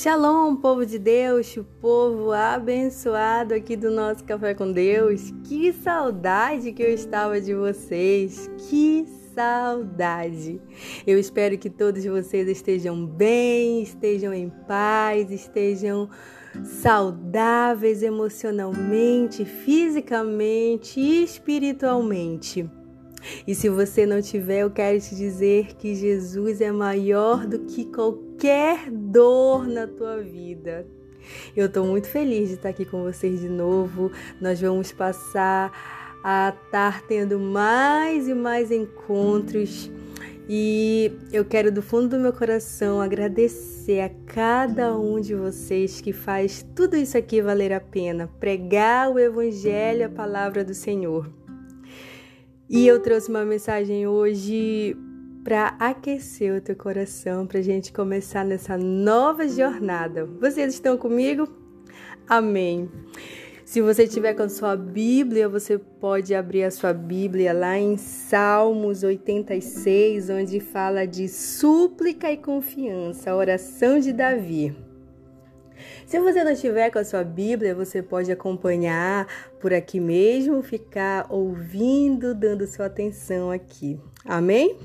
Shalom, povo de Deus, povo abençoado aqui do nosso Café com Deus. Que saudade que eu estava de vocês. Que saudade. Eu espero que todos vocês estejam bem, estejam em paz, estejam saudáveis emocionalmente, fisicamente e espiritualmente. E se você não tiver, eu quero te dizer que Jesus é maior do que qualquer dor na tua vida. Eu estou muito feliz de estar aqui com vocês de novo. Nós vamos passar a estar tendo mais e mais encontros. E eu quero do fundo do meu coração agradecer a cada um de vocês que faz tudo isso aqui valer a pena, pregar o evangelho, a palavra do Senhor. E eu trouxe uma mensagem hoje para aquecer o teu coração, para a gente começar nessa nova jornada. Vocês estão comigo? Amém. Se você tiver com a sua Bíblia, você pode abrir a sua Bíblia lá em Salmos 86, onde fala de súplica e confiança, a oração de Davi. Se você não estiver com a sua Bíblia, você pode acompanhar por aqui mesmo, ficar ouvindo, dando sua atenção aqui. Amém?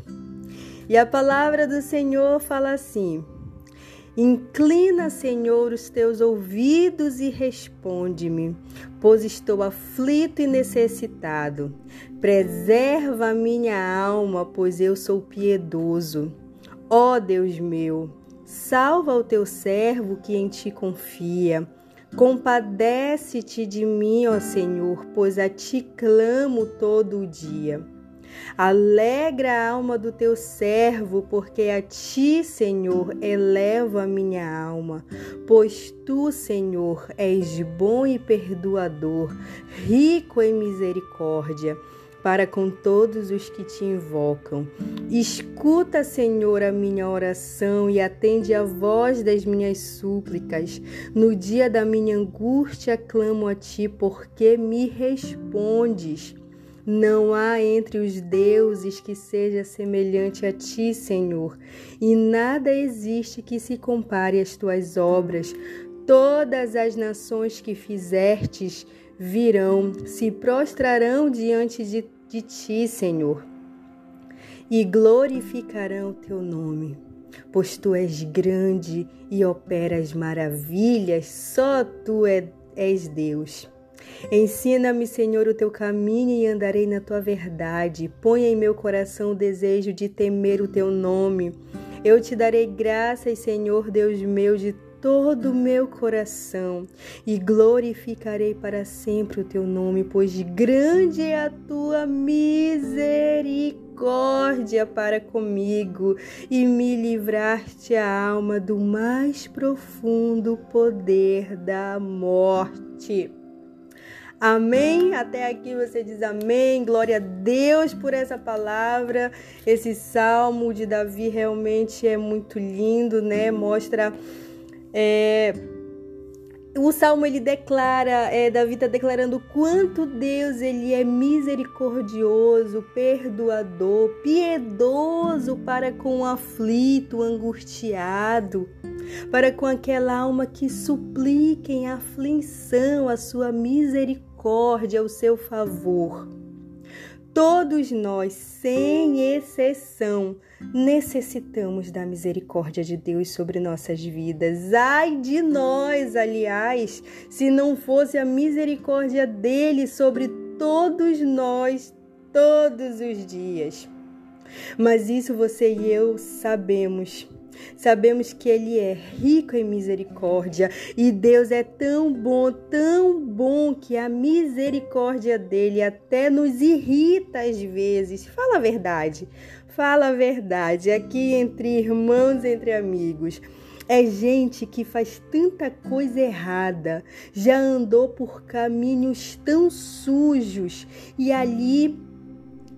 E a palavra do Senhor fala assim: Inclina, Senhor, os teus ouvidos e responde-me, pois estou aflito e necessitado. Preserva a minha alma, pois eu sou piedoso. Ó Deus meu, Salva o teu servo que em ti confia. Compadece-te de mim, ó Senhor, pois a ti clamo todo o dia. Alegra a alma do teu servo, porque a ti, Senhor, elevo a minha alma. Pois tu, Senhor, és bom e perdoador, rico em misericórdia para com todos os que te invocam. Escuta, Senhor, a minha oração e atende a voz das minhas súplicas. No dia da minha angústia clamo a ti, porque me respondes. Não há entre os deuses que seja semelhante a ti, Senhor, e nada existe que se compare às tuas obras. Todas as nações que fizertes virão, se prostrarão diante de, de ti, Senhor, e glorificarão o teu nome. Pois tu és grande e operas maravilhas, só tu é, és Deus. Ensina-me, Senhor, o teu caminho e andarei na tua verdade. Põe em meu coração o desejo de temer o teu nome. Eu te darei graças, Senhor, Deus meu, de todo o meu coração e glorificarei para sempre o teu nome, pois grande é a tua misericórdia para comigo e me livraste a alma do mais profundo poder da morte. Amém? Até aqui você diz amém. Glória a Deus por essa palavra. Esse salmo de Davi realmente é muito lindo, né? Mostra é, o salmo ele declara, é, Davi está declarando quanto Deus ele é misericordioso, perdoador, piedoso para com o aflito, angustiado, para com aquela alma que suplica em aflição a sua misericórdia, o seu favor. Todos nós, sem exceção, necessitamos da misericórdia de Deus sobre nossas vidas. Ai de nós, aliás, se não fosse a misericórdia dele sobre todos nós, todos os dias. Mas isso você e eu sabemos Sabemos que Ele é rico em misericórdia e Deus é tão bom, tão bom que a misericórdia dele até nos irrita às vezes. Fala a verdade, fala a verdade. Aqui entre irmãos, entre amigos. É gente que faz tanta coisa errada, já andou por caminhos tão sujos e ali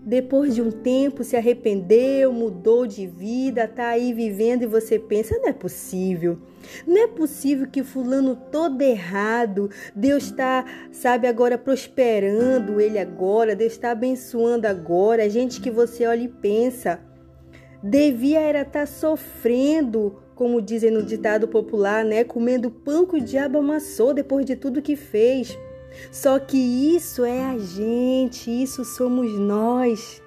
depois de um tempo se arrependeu, mudou de vida, tá aí vivendo e você pensa, não é possível. Não é possível que fulano todo errado, Deus está, sabe, agora prosperando ele agora, Deus está abençoando agora. A gente que você olha e pensa, devia era estar tá sofrendo como dizem no ditado popular, né? Comendo pão que o diabo amassou depois de tudo que fez. Só que isso é a gente, isso somos nós.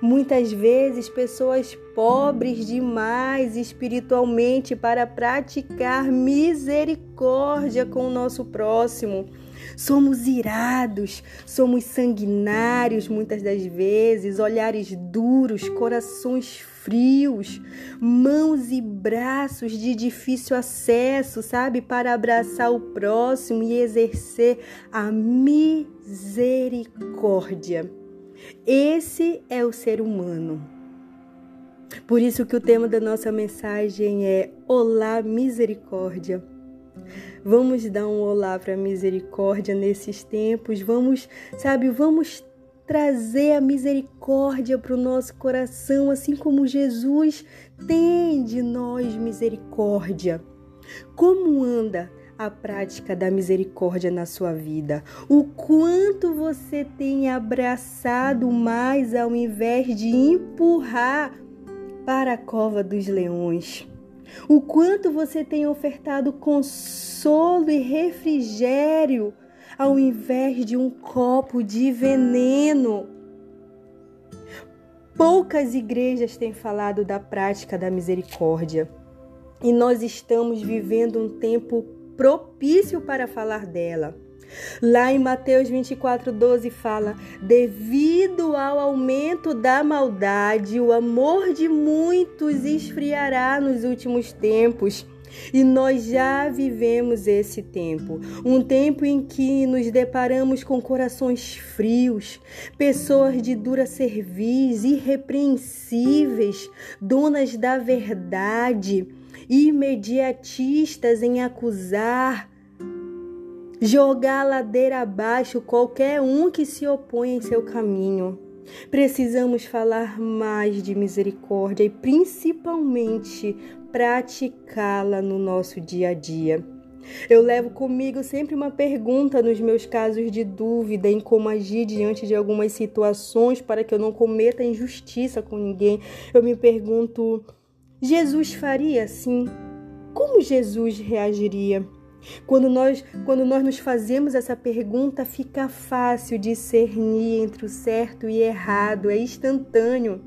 Muitas vezes, pessoas pobres demais espiritualmente para praticar misericórdia com o nosso próximo. Somos irados, somos sanguinários muitas das vezes, olhares duros, corações frios, mãos e braços de difícil acesso, sabe, para abraçar o próximo e exercer a misericórdia. Esse é o ser humano. Por isso que o tema da nossa mensagem é Olá Misericórdia. Vamos dar um olá para a misericórdia nesses tempos. Vamos, sabe, vamos trazer a misericórdia para o nosso coração, assim como Jesus tem de nós misericórdia. Como anda a prática da misericórdia na sua vida? O quanto você tem abraçado mais ao invés de empurrar para a cova dos leões? O quanto você tem ofertado consolo e refrigério ao invés de um copo de veneno? Poucas igrejas têm falado da prática da misericórdia e nós estamos vivendo um tempo propício para falar dela. Lá em Mateus 24, 12 fala: Devido ao aumento da maldade, o amor de muitos esfriará nos últimos tempos. E nós já vivemos esse tempo, um tempo em que nos deparamos com corações frios, pessoas de dura cerviz, irrepreensíveis, donas da verdade imediatistas em acusar, jogar ladeira abaixo qualquer um que se opõe em seu caminho. Precisamos falar mais de misericórdia e principalmente praticá-la no nosso dia a dia. Eu levo comigo sempre uma pergunta nos meus casos de dúvida em como agir diante de algumas situações para que eu não cometa injustiça com ninguém. Eu me pergunto: Jesus faria assim? Como Jesus reagiria? Quando nós, quando nós nos fazemos essa pergunta, fica fácil discernir entre o certo e errado, é instantâneo.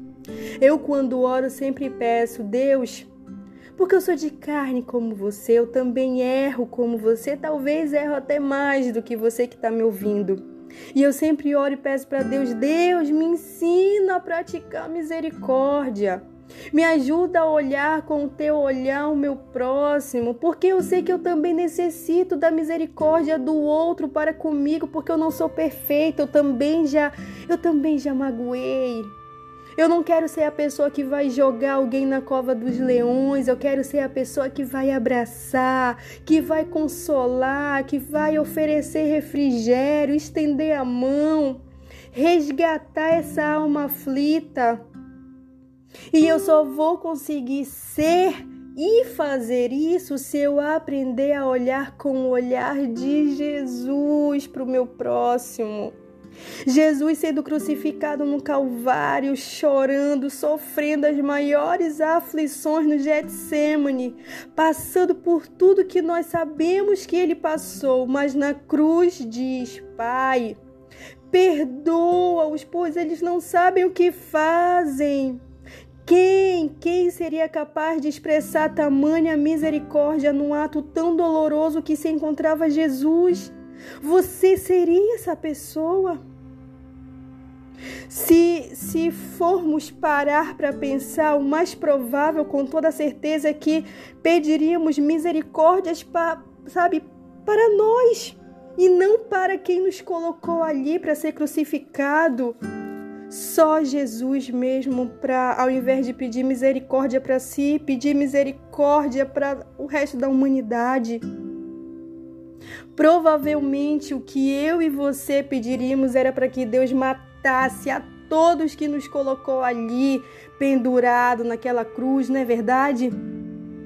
Eu, quando oro, sempre peço, Deus, porque eu sou de carne como você, eu também erro como você, talvez erro até mais do que você que está me ouvindo. E eu sempre oro e peço para Deus, Deus, me ensina a praticar misericórdia. Me ajuda a olhar com o teu olhar o meu próximo, porque eu sei que eu também necessito da misericórdia do outro para comigo, porque eu não sou perfeita, eu também já, eu também já magoei. Eu não quero ser a pessoa que vai jogar alguém na cova dos leões, eu quero ser a pessoa que vai abraçar, que vai consolar, que vai oferecer refrigério, estender a mão, resgatar essa alma aflita. E eu só vou conseguir ser e fazer isso se eu aprender a olhar com o olhar de Jesus para o meu próximo. Jesus sendo crucificado no Calvário, chorando, sofrendo as maiores aflições no Getsemane, passando por tudo que nós sabemos que ele passou, mas na cruz diz: Pai, perdoa-os, pois eles não sabem o que fazem. Quem, quem seria capaz de expressar tamanha misericórdia num ato tão doloroso que se encontrava Jesus? Você seria essa pessoa? Se, se formos parar para pensar, o mais provável, com toda certeza, é que pediríamos misericórdias, pa, sabe, para nós e não para quem nos colocou ali para ser crucificado. Só Jesus mesmo para ao invés de pedir misericórdia para si, pedir misericórdia para o resto da humanidade. Provavelmente o que eu e você pediríamos era para que Deus matasse a todos que nos colocou ali pendurado naquela cruz, não é verdade?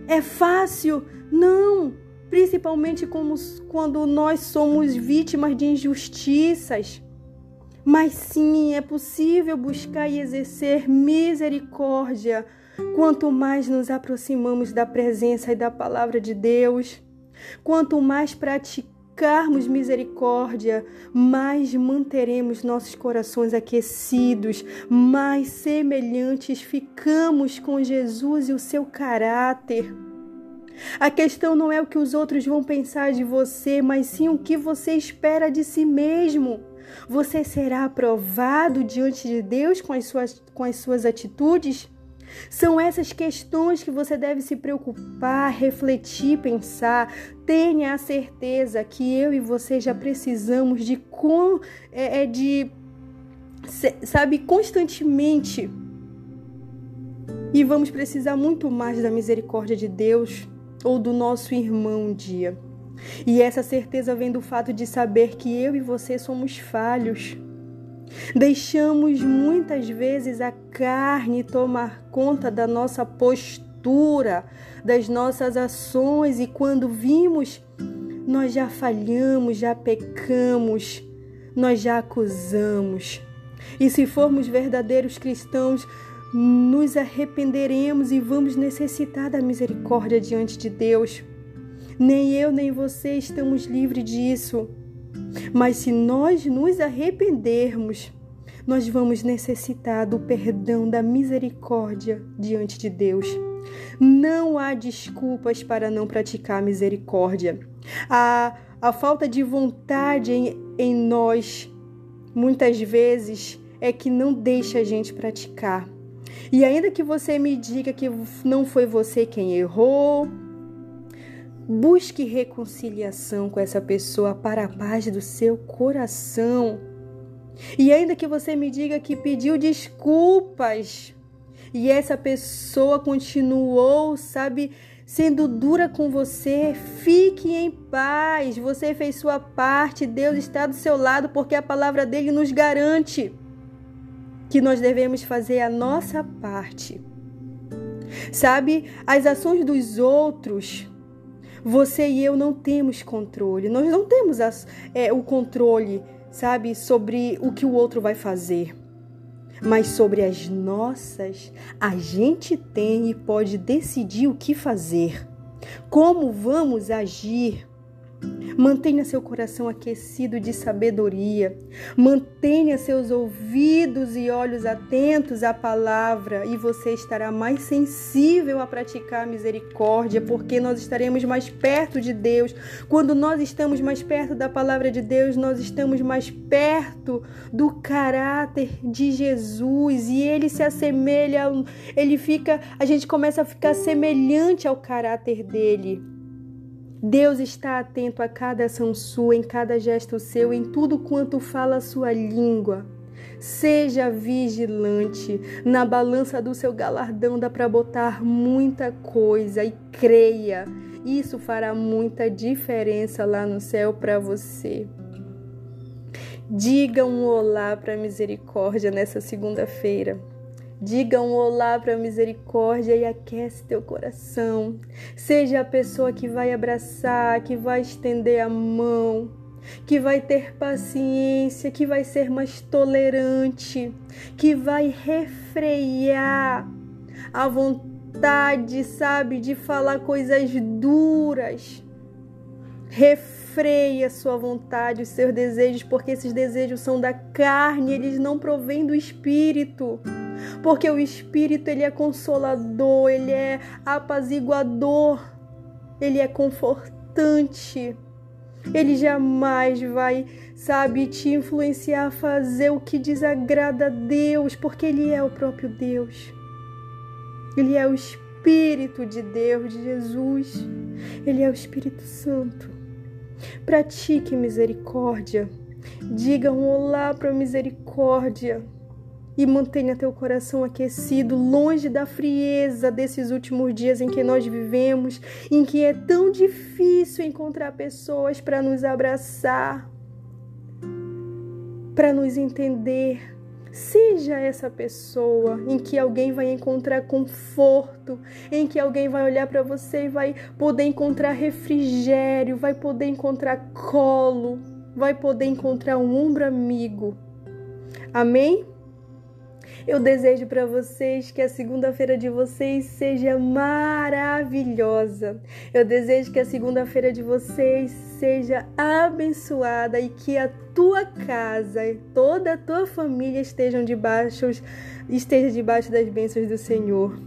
É fácil? Não, principalmente como, quando nós somos vítimas de injustiças. Mas sim, é possível buscar e exercer misericórdia Quanto mais nos aproximamos da presença e da palavra de Deus, quanto mais praticarmos misericórdia, mais manteremos nossos corações aquecidos, mais semelhantes ficamos com Jesus e o seu caráter. A questão não é o que os outros vão pensar de você, mas sim o que você espera de si mesmo. Você será aprovado diante de Deus com as suas, com as suas atitudes? São essas questões que você deve se preocupar, refletir, pensar. Tenha a certeza que eu e você já precisamos de, é, é, de sabe, constantemente. E vamos precisar muito mais da misericórdia de Deus ou do nosso irmão um dia. E essa certeza vem do fato de saber que eu e você somos falhos. Deixamos muitas vezes a carne tomar conta da nossa postura, das nossas ações, e quando vimos, nós já falhamos, já pecamos, nós já acusamos. E se formos verdadeiros cristãos, nos arrependeremos e vamos necessitar da misericórdia diante de Deus. Nem eu nem você estamos livres disso. Mas se nós nos arrependermos, nós vamos necessitar do perdão, da misericórdia diante de Deus. Não há desculpas para não praticar misericórdia. A, a falta de vontade em, em nós, muitas vezes, é que não deixa a gente praticar. E ainda que você me diga que não foi você quem errou, busque reconciliação com essa pessoa para a paz do seu coração. E ainda que você me diga que pediu desculpas e essa pessoa continuou, sabe, sendo dura com você, fique em paz. Você fez sua parte, Deus está do seu lado porque a palavra dele nos garante que nós devemos fazer a nossa parte. Sabe, as ações dos outros, você e eu não temos controle. Nós não temos as, é, o controle, sabe, sobre o que o outro vai fazer. Mas sobre as nossas, a gente tem e pode decidir o que fazer. Como vamos agir? Mantenha seu coração aquecido de sabedoria. Mantenha seus ouvidos e olhos atentos à palavra e você estará mais sensível a praticar a misericórdia, porque nós estaremos mais perto de Deus. Quando nós estamos mais perto da palavra de Deus, nós estamos mais perto do caráter de Jesus e ele se assemelha, ele fica, a gente começa a ficar semelhante ao caráter dele. Deus está atento a cada ação sua, em cada gesto seu, em tudo quanto fala a sua língua. Seja vigilante. Na balança do seu galardão dá para botar muita coisa e creia. Isso fará muita diferença lá no céu para você. Diga um olá para a misericórdia nessa segunda-feira. Diga um olá para a misericórdia e aquece teu coração. Seja a pessoa que vai abraçar, que vai estender a mão, que vai ter paciência, que vai ser mais tolerante, que vai refrear a vontade, sabe, de falar coisas duras. Refreia sua vontade, os seus desejos, porque esses desejos são da carne, eles não provêm do espírito porque o Espírito ele é consolador, ele é apaziguador, ele é confortante. Ele jamais vai, sabe, te influenciar a fazer o que desagrada a Deus, porque ele é o próprio Deus. Ele é o Espírito de Deus, de Jesus. Ele é o Espírito Santo. Pratique misericórdia. Diga um olá para a misericórdia e mantenha teu coração aquecido, longe da frieza desses últimos dias em que nós vivemos, em que é tão difícil encontrar pessoas para nos abraçar, para nos entender. Seja essa pessoa em que alguém vai encontrar conforto, em que alguém vai olhar para você e vai poder encontrar refrigério, vai poder encontrar colo, vai poder encontrar um ombro amigo. Amém? Eu desejo para vocês que a segunda-feira de vocês seja maravilhosa. Eu desejo que a segunda-feira de vocês seja abençoada e que a tua casa e toda a tua família estejam debaixo esteja debaixo das bênçãos do Senhor.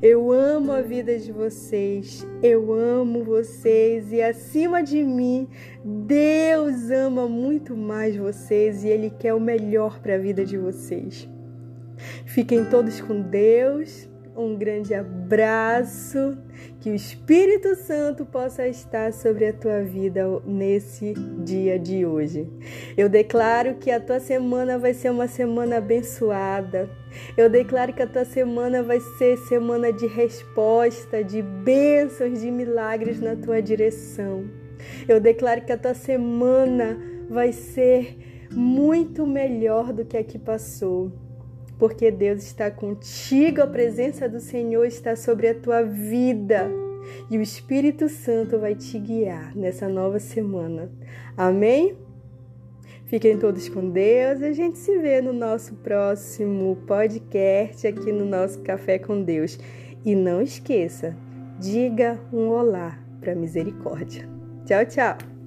Eu amo a vida de vocês, eu amo vocês e acima de mim, Deus ama muito mais vocês e Ele quer o melhor para a vida de vocês. Fiquem todos com Deus. Um grande abraço. Que o Espírito Santo possa estar sobre a tua vida nesse dia de hoje. Eu declaro que a tua semana vai ser uma semana abençoada. Eu declaro que a tua semana vai ser semana de resposta, de bênçãos, de milagres na tua direção. Eu declaro que a tua semana vai ser muito melhor do que a que passou porque Deus está contigo, a presença do Senhor está sobre a tua vida e o Espírito Santo vai te guiar nessa nova semana. Amém? Fiquem todos com Deus a gente se vê no nosso próximo podcast aqui no nosso Café com Deus. E não esqueça, diga um olá para misericórdia. Tchau, tchau!